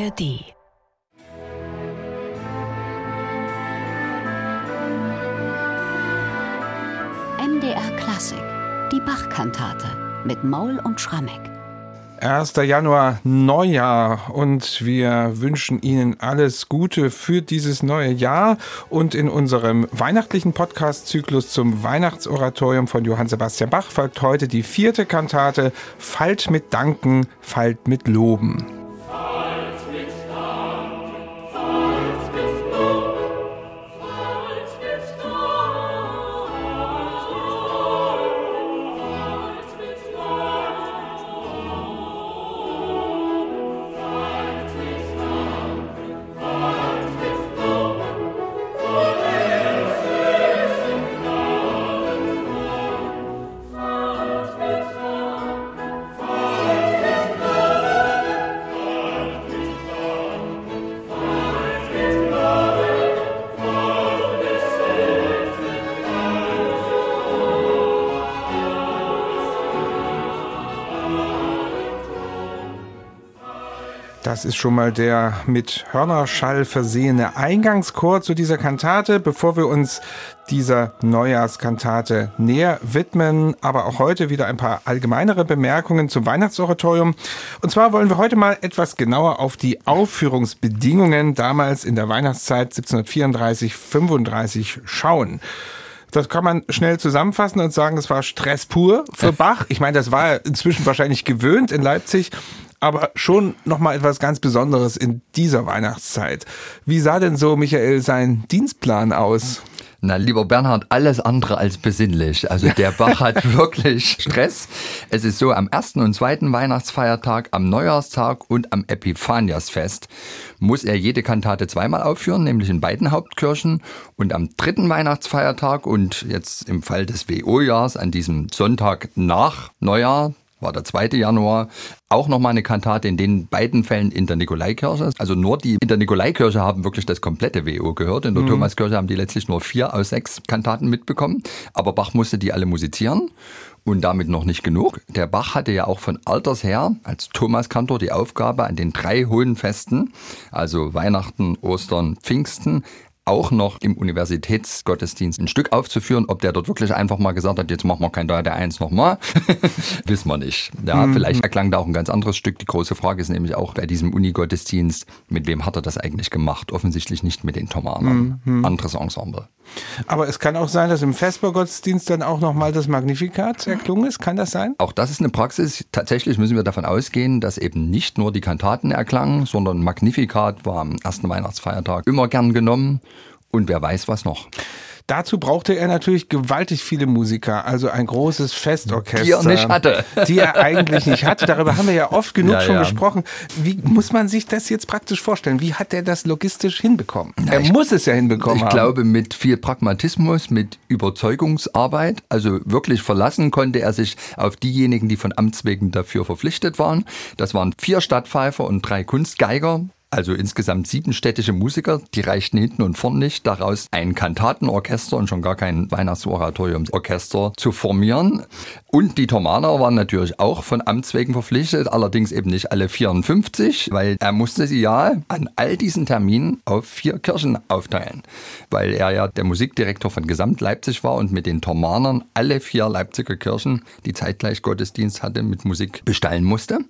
ARD. MDR Klassik, die Bachkantate mit Maul und Schrammeck. 1. Januar, Neujahr und wir wünschen Ihnen alles Gute für dieses neue Jahr und in unserem weihnachtlichen Podcast-Zyklus zum Weihnachtsoratorium von Johann Sebastian Bach folgt heute die vierte Kantate Falt mit Danken, Falt mit Loben. Das ist schon mal der mit Hörnerschall versehene Eingangschor zu dieser Kantate. Bevor wir uns dieser Neujahrskantate näher widmen, aber auch heute wieder ein paar allgemeinere Bemerkungen zum Weihnachtsoratorium. Und zwar wollen wir heute mal etwas genauer auf die Aufführungsbedingungen damals in der Weihnachtszeit 1734-35 schauen. Das kann man schnell zusammenfassen und sagen, es war Stress pur für Bach. Ich meine, das war inzwischen wahrscheinlich gewöhnt in Leipzig aber schon nochmal etwas ganz Besonderes in dieser Weihnachtszeit. Wie sah denn so, Michael, sein Dienstplan aus? Na, lieber Bernhard, alles andere als besinnlich. Also der Bach hat wirklich Stress. Es ist so, am ersten und zweiten Weihnachtsfeiertag, am Neujahrstag und am Epiphaniasfest muss er jede Kantate zweimal aufführen, nämlich in beiden Hauptkirchen. Und am dritten Weihnachtsfeiertag und jetzt im Fall des WO-Jahrs an diesem Sonntag nach Neujahr, war der 2. Januar, auch nochmal eine Kantate in den beiden Fällen in der Nikolaikirche. Also nur die in der Nikolaikirche haben wirklich das komplette WO gehört. In der mhm. Thomaskirche haben die letztlich nur vier aus sechs Kantaten mitbekommen. Aber Bach musste die alle musizieren. Und damit noch nicht genug. Der Bach hatte ja auch von Alters her als Thomaskantor die Aufgabe, an den drei hohen Festen, also Weihnachten, Ostern, Pfingsten, auch noch im Universitätsgottesdienst ein Stück aufzuführen. Ob der dort wirklich einfach mal gesagt hat, jetzt machen wir kein Dreier der Eins nochmal, wissen wir nicht. Ja, mhm. vielleicht erklang da auch ein ganz anderes Stück. Die große Frage ist nämlich auch bei diesem Unigottesdienst, mit wem hat er das eigentlich gemacht? Offensichtlich nicht mit den Thomanern. Mhm. Anderes Ensemble. Aber es kann auch sein, dass im Vespergottesdienst dann auch nochmal das Magnifikat erklungen ist. Kann das sein? Auch das ist eine Praxis. Tatsächlich müssen wir davon ausgehen, dass eben nicht nur die Kantaten erklangen, sondern Magnifikat war am ersten Weihnachtsfeiertag immer gern genommen. Und wer weiß was noch. Dazu brauchte er natürlich gewaltig viele Musiker, also ein großes Festorchester. Die er nicht hatte. Die er eigentlich nicht hatte. Darüber haben wir ja oft genug ja, schon ja. gesprochen. Wie muss man sich das jetzt praktisch vorstellen? Wie hat er das logistisch hinbekommen? Ja, er ich, muss es ja hinbekommen ich haben. Ich glaube, mit viel Pragmatismus, mit Überzeugungsarbeit. Also wirklich verlassen konnte er sich auf diejenigen, die von Amts wegen dafür verpflichtet waren. Das waren vier Stadtpfeifer und drei Kunstgeiger also insgesamt sieben städtische Musiker, die reichten hinten und vorn nicht, daraus ein Kantatenorchester und schon gar kein Weihnachtsoratoriumsorchester zu formieren. Und die Thomaner waren natürlich auch von Amts wegen verpflichtet, allerdings eben nicht alle 54, weil er musste sie ja an all diesen Terminen auf vier Kirchen aufteilen, weil er ja der Musikdirektor von Gesamt Leipzig war und mit den Thomanern alle vier Leipziger Kirchen, die zeitgleich Gottesdienst hatte, mit Musik bestallen musste.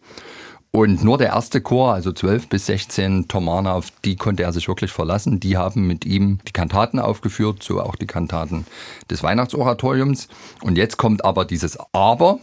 Und nur der erste Chor, also 12 bis 16 Thomaner, auf die konnte er sich wirklich verlassen. Die haben mit ihm die Kantaten aufgeführt, so auch die Kantaten des Weihnachtsoratoriums. Und jetzt kommt aber dieses Aber.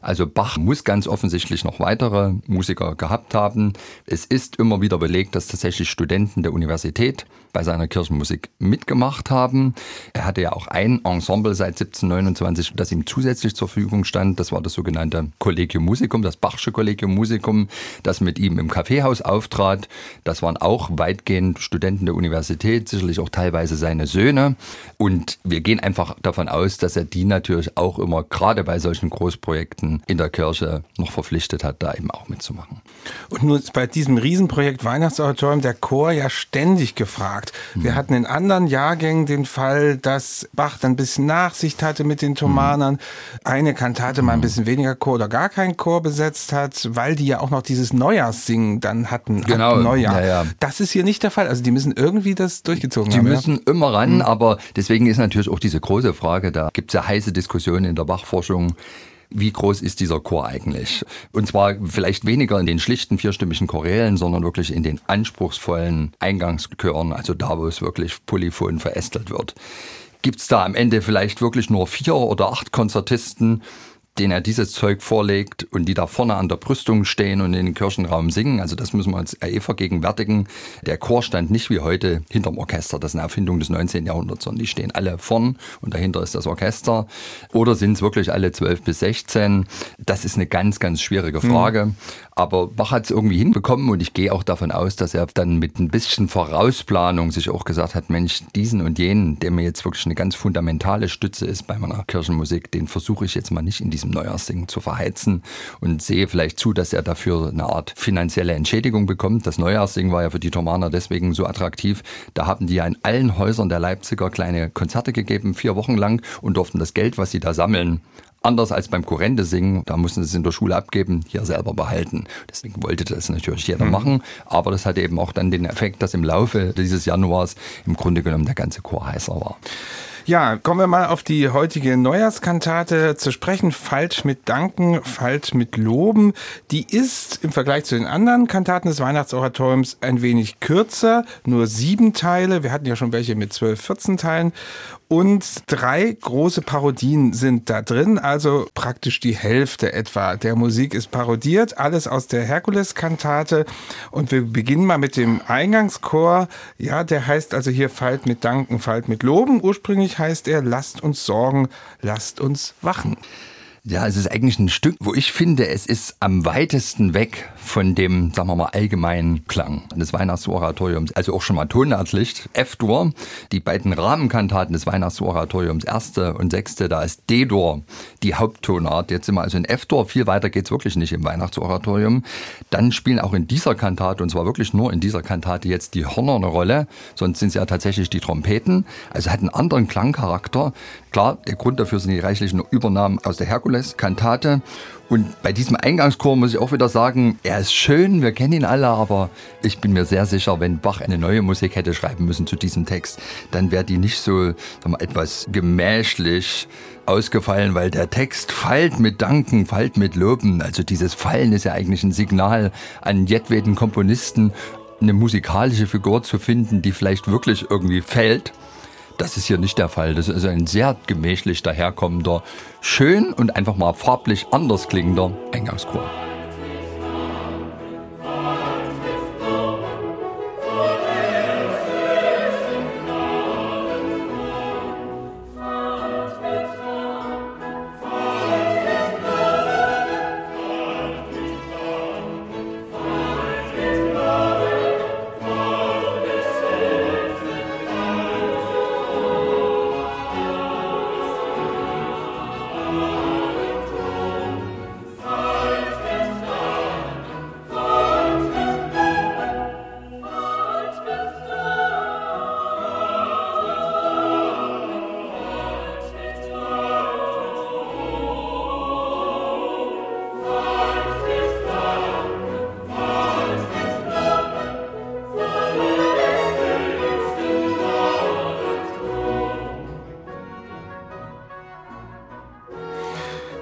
Also Bach muss ganz offensichtlich noch weitere Musiker gehabt haben. Es ist immer wieder belegt, dass tatsächlich Studenten der Universität bei seiner Kirchenmusik mitgemacht haben. Er hatte ja auch ein Ensemble seit 1729, das ihm zusätzlich zur Verfügung stand. Das war das sogenannte Collegium Musicum, das Bachsche Collegium Musicum, das mit ihm im Kaffeehaus auftrat. Das waren auch weitgehend Studenten der Universität, sicherlich auch teilweise seine Söhne. Und wir gehen einfach davon aus, dass er die natürlich auch immer gerade bei solchen Großprojekten in der Kirche noch verpflichtet hat, da eben auch mitzumachen. Und nun ist bei diesem Riesenprojekt Weihnachtsauditorium der Chor ja ständig gefragt gesagt. Wir hatten in anderen Jahrgängen den Fall, dass Bach dann ein bisschen Nachsicht hatte mit den Thomanern, eine Kantate mal ein bisschen weniger Chor oder gar keinen Chor besetzt hat, weil die ja auch noch noch dieses Neujahrssingen dann hatten. Genau. Neujahr. Ja, ja. Das ist hier nicht der Fall. Also die müssen irgendwie das durchgezogen die haben. Die müssen ja? immer ran, mhm. aber deswegen ist natürlich auch diese große Frage, da gibt es ja heiße Diskussionen in der Bachforschung wie groß ist dieser Chor eigentlich? Und zwar vielleicht weniger in den schlichten vierstimmigen Chorälen, sondern wirklich in den anspruchsvollen Eingangskören, also da, wo es wirklich polyphon verästelt wird. Gibt es da am Ende vielleicht wirklich nur vier oder acht Konzertisten? Den er dieses Zeug vorlegt und die da vorne an der Brüstung stehen und in den Kirchenraum singen. Also das müssen wir uns eh vergegenwärtigen. Der Chor stand nicht wie heute hinterm Orchester. Das ist eine Erfindung des 19. Jahrhunderts, sondern die stehen alle vorn und dahinter ist das Orchester. Oder sind es wirklich alle 12 bis 16? Das ist eine ganz, ganz schwierige Frage. Mhm. Aber Bach hat es irgendwie hinbekommen und ich gehe auch davon aus, dass er dann mit ein bisschen Vorausplanung sich auch gesagt hat, Mensch, diesen und jenen, der mir jetzt wirklich eine ganz fundamentale Stütze ist bei meiner Kirchenmusik, den versuche ich jetzt mal nicht in diesem Neujahrsding zu verheizen und sehe vielleicht zu, dass er dafür eine Art finanzielle Entschädigung bekommt. Das Neujahrsding war ja für die Thomaner deswegen so attraktiv. Da haben die ja in allen Häusern der Leipziger kleine Konzerte gegeben, vier Wochen lang und durften das Geld, was sie da sammeln, Anders als beim Kurrente singen, da mussten sie es in der Schule abgeben, hier selber behalten. Deswegen wollte das natürlich jeder mhm. machen. Aber das hatte eben auch dann den Effekt, dass im Laufe dieses Januars im Grunde genommen der ganze Chor heißer war. Ja, kommen wir mal auf die heutige Neujahrskantate zu sprechen. Falsch mit Danken, falsch mit Loben. Die ist im Vergleich zu den anderen Kantaten des Weihnachtsoratoriums ein wenig kürzer, nur sieben Teile. Wir hatten ja schon welche mit zwölf, 14 Teilen. Und drei große Parodien sind da drin, also praktisch die Hälfte etwa der Musik ist parodiert, alles aus der Herkules-Kantate. Und wir beginnen mal mit dem Eingangschor. Ja, der heißt also hier Falt mit Danken, Falt mit Loben. Ursprünglich heißt er Lasst uns sorgen, lasst uns wachen. Ja, es ist eigentlich ein Stück, wo ich finde, es ist am weitesten weg von dem, sagen wir mal, allgemeinen Klang des Weihnachtsoratoriums. Also auch schon mal tonartlich. F-Dur, die beiden Rahmenkantaten des Weihnachtsoratoriums, erste und sechste, da ist D-Dur die Haupttonart. Jetzt sind wir also in F-Dur, viel weiter geht's wirklich nicht im Weihnachtsoratorium. Dann spielen auch in dieser Kantate, und zwar wirklich nur in dieser Kantate jetzt die Hörner eine Rolle, sonst sind es ja tatsächlich die Trompeten. Also hat einen anderen Klangcharakter. Klar, der Grund dafür sind die reichlichen Übernahmen aus der Herkules-Kantate. Und bei diesem Eingangschor muss ich auch wieder sagen, er ist schön, wir kennen ihn alle, aber ich bin mir sehr sicher, wenn Bach eine neue Musik hätte schreiben müssen zu diesem Text, dann wäre die nicht so mal, etwas gemächlich ausgefallen, weil der Text fallt mit Danken, fallt mit Loben. Also dieses Fallen ist ja eigentlich ein Signal an jedweden Komponisten, eine musikalische Figur zu finden, die vielleicht wirklich irgendwie fällt. Das ist hier nicht der Fall. Das ist ein sehr gemächlich daherkommender, schön und einfach mal farblich anders klingender Eingangschor.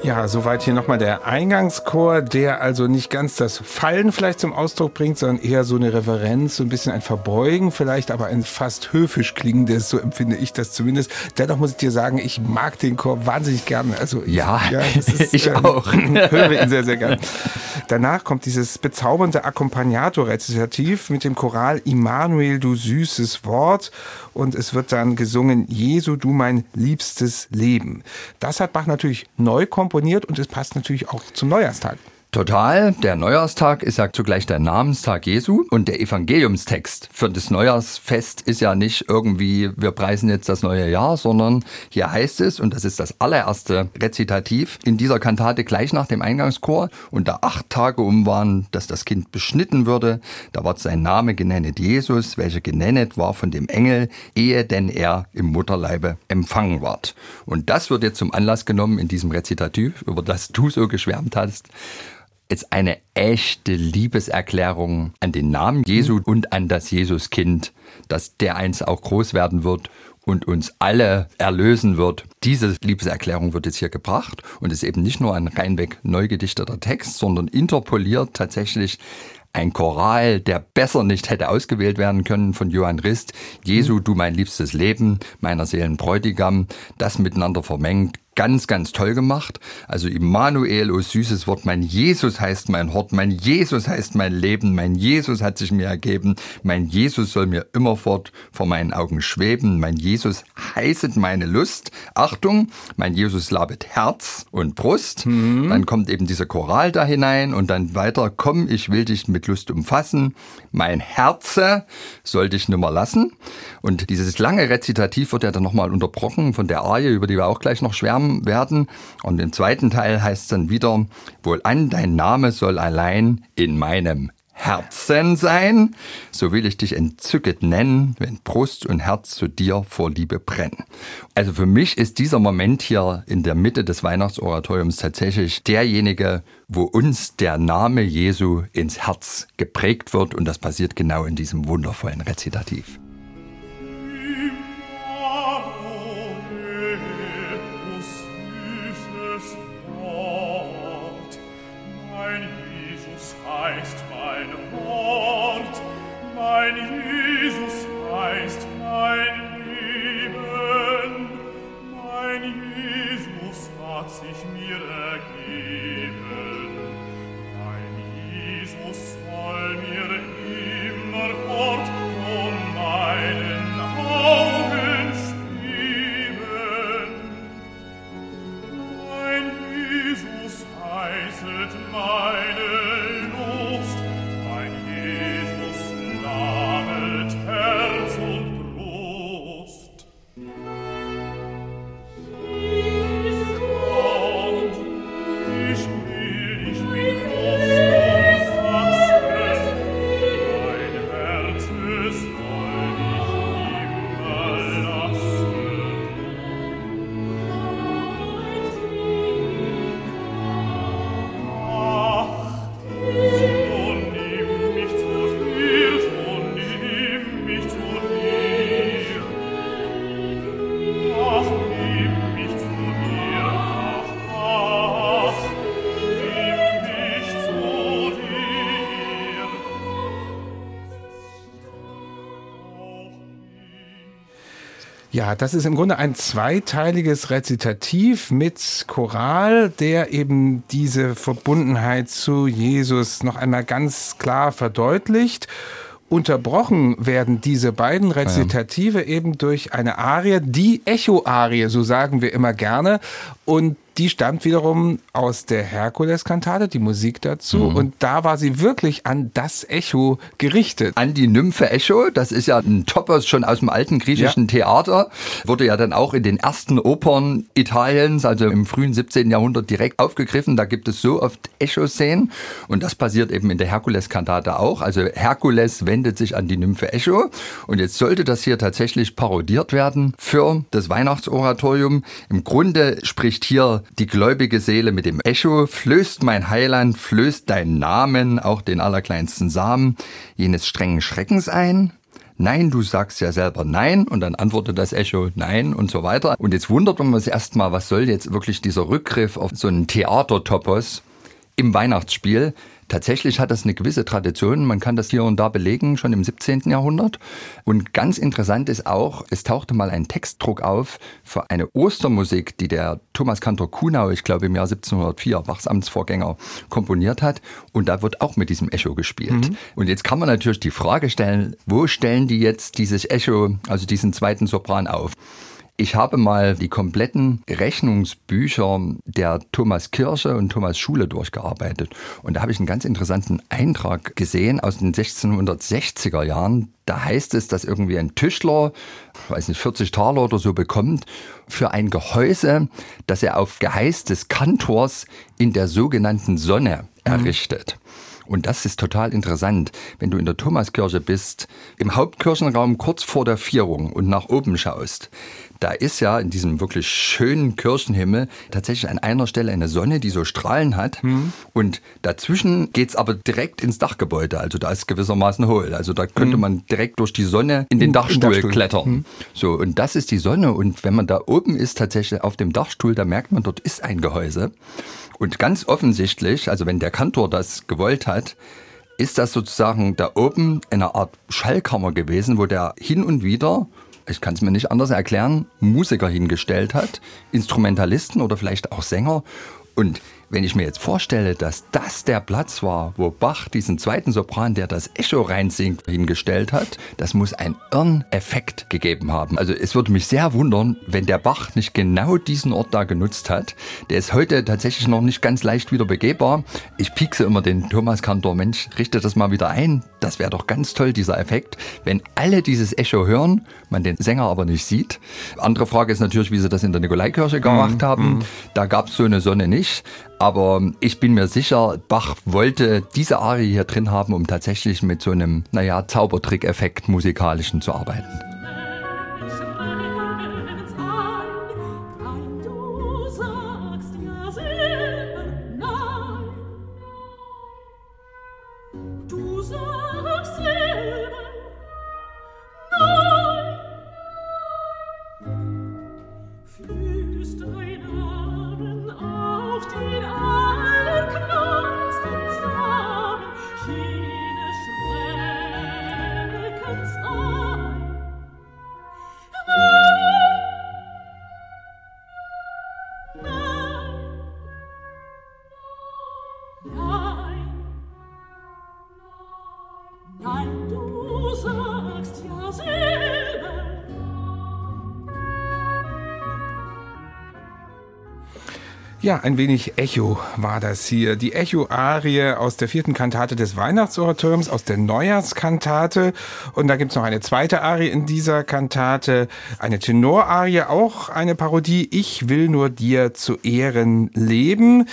Ja, soweit hier nochmal der Eingangschor, der also nicht ganz das Fallen vielleicht zum Ausdruck bringt, sondern eher so eine Reverenz, so ein bisschen ein Verbeugen, vielleicht aber ein fast höfisch klingendes, so empfinde ich das zumindest. Dennoch muss ich dir sagen, ich mag den Chor wahnsinnig gerne. Also ja, ja ist, ich äh, auch. höre ihn sehr, sehr gerne. Danach kommt dieses bezaubernde Accompagnato-Rezitativ mit dem Choral Immanuel, du süßes Wort und es wird dann gesungen Jesu, du mein liebstes Leben. Das hat Bach natürlich neu komponiert komponiert und es passt natürlich auch zum Neujahrstag. Total. Der Neujahrstag ist ja zugleich der Namenstag Jesu und der Evangeliumstext für das Neujahrsfest ist ja nicht irgendwie, wir preisen jetzt das neue Jahr, sondern hier heißt es, und das ist das allererste Rezitativ in dieser Kantate gleich nach dem Eingangschor, und da acht Tage um waren, dass das Kind beschnitten würde, da wird sein Name genennet Jesus, welcher genennet war von dem Engel, ehe denn er im Mutterleibe empfangen ward. Und das wird jetzt zum Anlass genommen in diesem Rezitativ, über das du so geschwärmt hast, ist eine echte Liebeserklärung an den Namen Jesu mhm. und an das Jesuskind, dass der eins auch groß werden wird und uns alle erlösen wird. Diese Liebeserklärung wird jetzt hier gebracht und ist eben nicht nur ein reinweg neu gedichteter Text, sondern interpoliert tatsächlich ein Choral, der besser nicht hätte ausgewählt werden können von Johann Rist. Jesu, du mein liebstes Leben, meiner Seelen Bräutigam, das miteinander vermengt, ganz, ganz toll gemacht. Also Immanuel, oh süßes Wort, mein Jesus heißt mein Hort, mein Jesus heißt mein Leben, mein Jesus hat sich mir ergeben, mein Jesus soll mir immerfort vor meinen Augen schweben, mein Jesus heißet meine Lust. Achtung, mein Jesus labet Herz und Brust. Mhm. Dann kommt eben dieser Choral da hinein und dann weiter, komm, ich will dich mit Lust umfassen, mein Herze soll dich nimmer lassen. Und dieses lange Rezitativ wird ja dann nochmal unterbrochen von der Arie, über die wir auch gleich noch schwärmen werden. Und im zweiten Teil heißt es dann wieder, wohlan dein Name soll allein in meinem Herzen sein, so will ich dich entzücket nennen, wenn Brust und Herz zu dir vor Liebe brennen. Also für mich ist dieser Moment hier in der Mitte des Weihnachtsoratoriums tatsächlich derjenige, wo uns der Name Jesu ins Herz geprägt wird und das passiert genau in diesem wundervollen Rezitativ. soll mir immer fort. Ja, das ist im Grunde ein zweiteiliges Rezitativ mit Choral, der eben diese Verbundenheit zu Jesus noch einmal ganz klar verdeutlicht. Unterbrochen werden diese beiden Rezitative ja. eben durch eine Arie, die Echo-Arie, so sagen wir immer gerne. Und die stammt wiederum aus der Herkules-Kantate, die Musik dazu. Mhm. Und da war sie wirklich an das Echo gerichtet. An die Nymphe Echo, das ist ja ein Topos schon aus dem alten griechischen ja. Theater. Wurde ja dann auch in den ersten Opern Italiens, also im frühen 17. Jahrhundert, direkt aufgegriffen. Da gibt es so oft Echo-Szenen. Und das passiert eben in der Herkules-Kantate auch. Also Herkules wendet sich an die Nymphe Echo. Und jetzt sollte das hier tatsächlich parodiert werden für das Weihnachtsoratorium. Im Grunde spricht hier die gläubige Seele mit dem Echo, flößt mein Heiland, flößt deinen Namen, auch den allerkleinsten Samen, jenes strengen Schreckens ein. Nein, du sagst ja selber nein und dann antwortet das Echo nein und so weiter. Und jetzt wundert man sich erstmal, was soll jetzt wirklich dieser Rückgriff auf so einen Theatertopos im Weihnachtsspiel? Tatsächlich hat das eine gewisse Tradition. Man kann das hier und da belegen, schon im 17. Jahrhundert. Und ganz interessant ist auch, es tauchte mal ein Textdruck auf für eine Ostermusik, die der Thomas Kantor Kuhnau, ich glaube im Jahr 1704, Bachs Amtsvorgänger, komponiert hat. Und da wird auch mit diesem Echo gespielt. Mhm. Und jetzt kann man natürlich die Frage stellen, wo stellen die jetzt dieses Echo, also diesen zweiten Sopran auf? Ich habe mal die kompletten Rechnungsbücher der Thomas Kirche und Thomas Schule durchgearbeitet. Und da habe ich einen ganz interessanten Eintrag gesehen aus den 1660er Jahren. Da heißt es, dass irgendwie ein Tischler, weiß nicht, 40 Taler oder so bekommt für ein Gehäuse, das er auf Geheiß des Kantors in der sogenannten Sonne mhm. errichtet. Mhm. Und das ist total interessant. Wenn du in der Thomaskirche bist, im Hauptkirchenraum kurz vor der Vierung und nach oben schaust, da ist ja in diesem wirklich schönen Kirchenhimmel tatsächlich an einer Stelle eine Sonne, die so Strahlen hat. Mhm. Und dazwischen geht es aber direkt ins Dachgebäude. Also da ist gewissermaßen hohl. Also da könnte mhm. man direkt durch die Sonne in den Dachstuhl, Dachstuhl. klettern. Mhm. So, und das ist die Sonne. Und wenn man da oben ist, tatsächlich auf dem Dachstuhl, da merkt man, dort ist ein Gehäuse. Und ganz offensichtlich, also wenn der Kantor das gewollt hat, ist das sozusagen da oben eine Art Schallkammer gewesen, wo der hin und wieder, ich kann es mir nicht anders erklären, Musiker hingestellt hat, Instrumentalisten oder vielleicht auch Sänger. Und wenn ich mir jetzt vorstelle, dass das der Platz war, wo Bach diesen zweiten Sopran, der das Echo reinsingt, hingestellt hat, das muss einen Irren-Effekt gegeben haben. Also es würde mich sehr wundern, wenn der Bach nicht genau diesen Ort da genutzt hat. Der ist heute tatsächlich noch nicht ganz leicht wieder begehbar. Ich piekse immer den Thomas Kantor, Mensch, richte das mal wieder ein. Das wäre doch ganz toll, dieser Effekt. Wenn alle dieses Echo hören, man den Sänger aber nicht sieht. Andere Frage ist natürlich, wie sie das in der Nikolaikirche gemacht mm, haben. Mm. Da gab es so eine Sonne nicht. Aber ich bin mir sicher, Bach wollte diese Arie hier drin haben, um tatsächlich mit so einem, naja, Zaubertrick-Effekt musikalischen zu arbeiten. Ja, ein wenig Echo war das hier. Die Echo-Arie aus der vierten Kantate des Weihnachtsoratoriums, aus der Neujahrskantate. Und da gibt's noch eine zweite Arie in dieser Kantate, eine Tenorarie, auch eine Parodie. Ich will nur dir zu Ehren leben.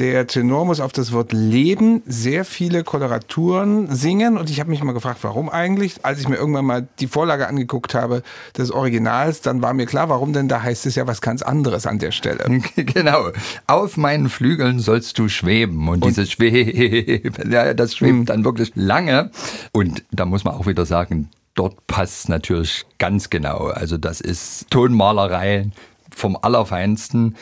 Der Tenor muss auf das Wort Leben sehr viele Koloraturen singen und ich habe mich mal gefragt, warum eigentlich? Als ich mir irgendwann mal die Vorlage angeguckt habe des Originals, dann war mir klar, warum denn da heißt es ja was ganz anderes an der Stelle. Genau. Auf meinen Flügeln sollst du schweben und, und dieses Schweben, ja, das schwebt hm. dann wirklich lange und da muss man auch wieder sagen, dort passt natürlich ganz genau. Also das ist Tonmalerei vom Allerfeinsten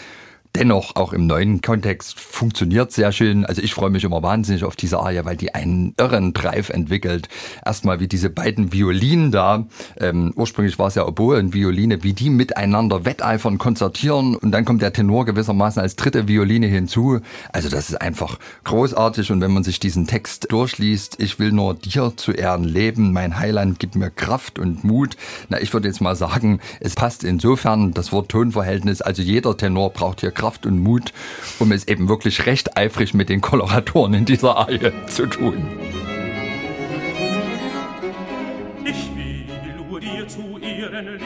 dennoch auch im neuen Kontext funktioniert sehr schön. Also ich freue mich immer wahnsinnig auf diese Arie, weil die einen irren Drive entwickelt. Erstmal wie diese beiden Violinen da, ähm, ursprünglich war es ja Oboe und Violine, wie die miteinander wetteifern, konzertieren und dann kommt der Tenor gewissermaßen als dritte Violine hinzu. Also das ist einfach großartig und wenn man sich diesen Text durchliest, ich will nur dir zu Ehren leben, mein Heiland gibt mir Kraft und Mut. Na, ich würde jetzt mal sagen, es passt insofern das Wort Tonverhältnis, also jeder Tenor braucht hier Kraft und Mut, um es eben wirklich recht eifrig mit den Koloratoren in dieser Arie zu tun. Ich will nur dir zu Ehren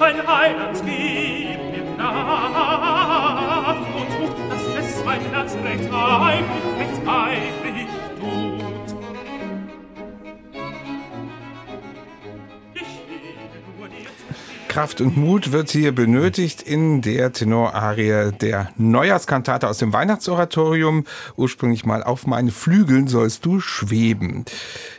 Ein Heiland Kraft und Mut wird hier benötigt in der Tenorarie der Neujahrskantate aus dem Weihnachtsoratorium. Ursprünglich mal auf meinen Flügeln sollst du schweben.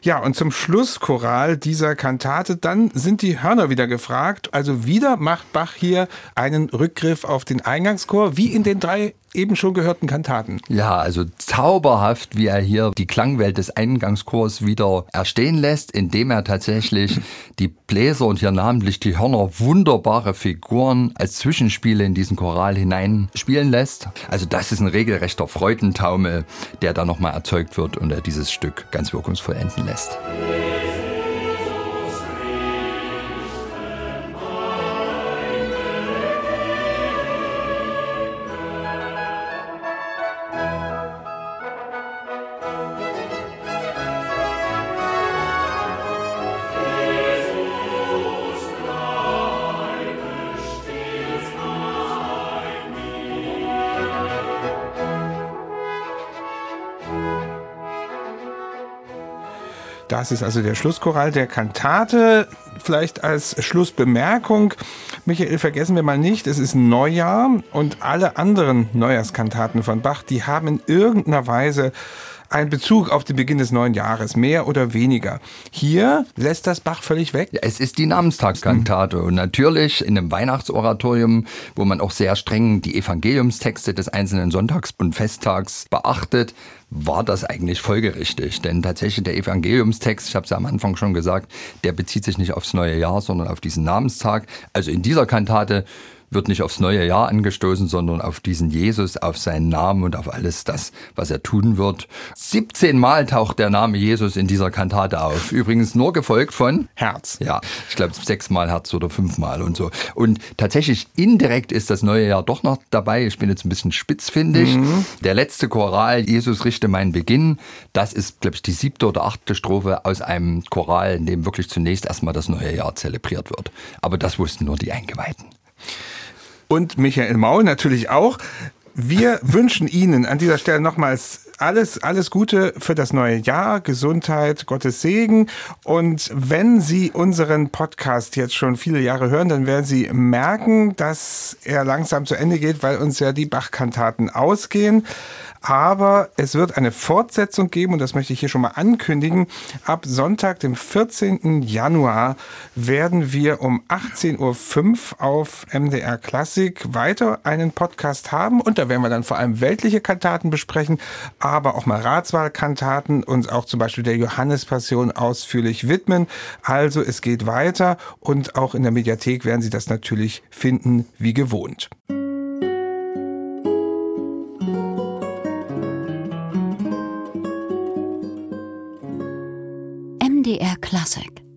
Ja, und zum Schlusschoral dieser Kantate, dann sind die Hörner wieder gefragt. Also wieder macht Bach hier einen Rückgriff auf den Eingangschor, wie in den drei eben schon gehörten Kantaten. Ja, also zauberhaft, wie er hier die Klangwelt des Eingangschors wieder erstehen lässt, indem er tatsächlich die Bläser und hier namentlich die Hörner wunderbare Figuren als Zwischenspiele in diesen Choral hineinspielen lässt. Also das ist ein regelrechter Freudentaumel, der da nochmal erzeugt wird und er dieses Stück ganz wirkungsvoll enden lässt. Das ist also der Schlusschoral der Kantate. Vielleicht als Schlussbemerkung, Michael, vergessen wir mal nicht, es ist Neujahr und alle anderen Neujahrskantaten von Bach, die haben in irgendeiner Weise ein Bezug auf den Beginn des neuen Jahres, mehr oder weniger. Hier lässt das Bach völlig weg. Es ist die Namenstagskantate mhm. und natürlich in einem Weihnachtsoratorium, wo man auch sehr streng die Evangeliumstexte des einzelnen Sonntags und Festtags beachtet, war das eigentlich folgerichtig. Denn tatsächlich der Evangeliumstext, ich habe es ja am Anfang schon gesagt, der bezieht sich nicht aufs neue Jahr, sondern auf diesen Namenstag. Also in dieser Kantate wird nicht aufs neue Jahr angestoßen, sondern auf diesen Jesus, auf seinen Namen und auf alles das, was er tun wird. 17 Mal taucht der Name Jesus in dieser Kantate auf. Übrigens nur gefolgt von Herz. Ja, ich glaube sechsmal Herz oder fünfmal und so. Und tatsächlich indirekt ist das neue Jahr doch noch dabei. Ich bin jetzt ein bisschen spitzfindig. Mhm. Der letzte Choral, Jesus richte meinen Beginn, das ist, glaube ich, die siebte oder achte Strophe aus einem Choral, in dem wirklich zunächst erstmal das neue Jahr zelebriert wird. Aber das wussten nur die Eingeweihten und Michael Maul natürlich auch. Wir wünschen Ihnen an dieser Stelle nochmals alles, alles Gute für das neue Jahr, Gesundheit, Gottes Segen. Und wenn Sie unseren Podcast jetzt schon viele Jahre hören, dann werden Sie merken, dass er langsam zu Ende geht, weil uns ja die Bachkantaten ausgehen. Aber es wird eine Fortsetzung geben und das möchte ich hier schon mal ankündigen. Ab Sonntag, dem 14. Januar, werden wir um 18.05 Uhr auf MDR Klassik weiter einen Podcast haben und da werden wir dann vor allem weltliche Kantaten besprechen, aber auch mal Ratswahlkantaten und auch zum Beispiel der Johannespassion ausführlich widmen. Also es geht weiter und auch in der Mediathek werden Sie das natürlich finden wie gewohnt. MDR Classic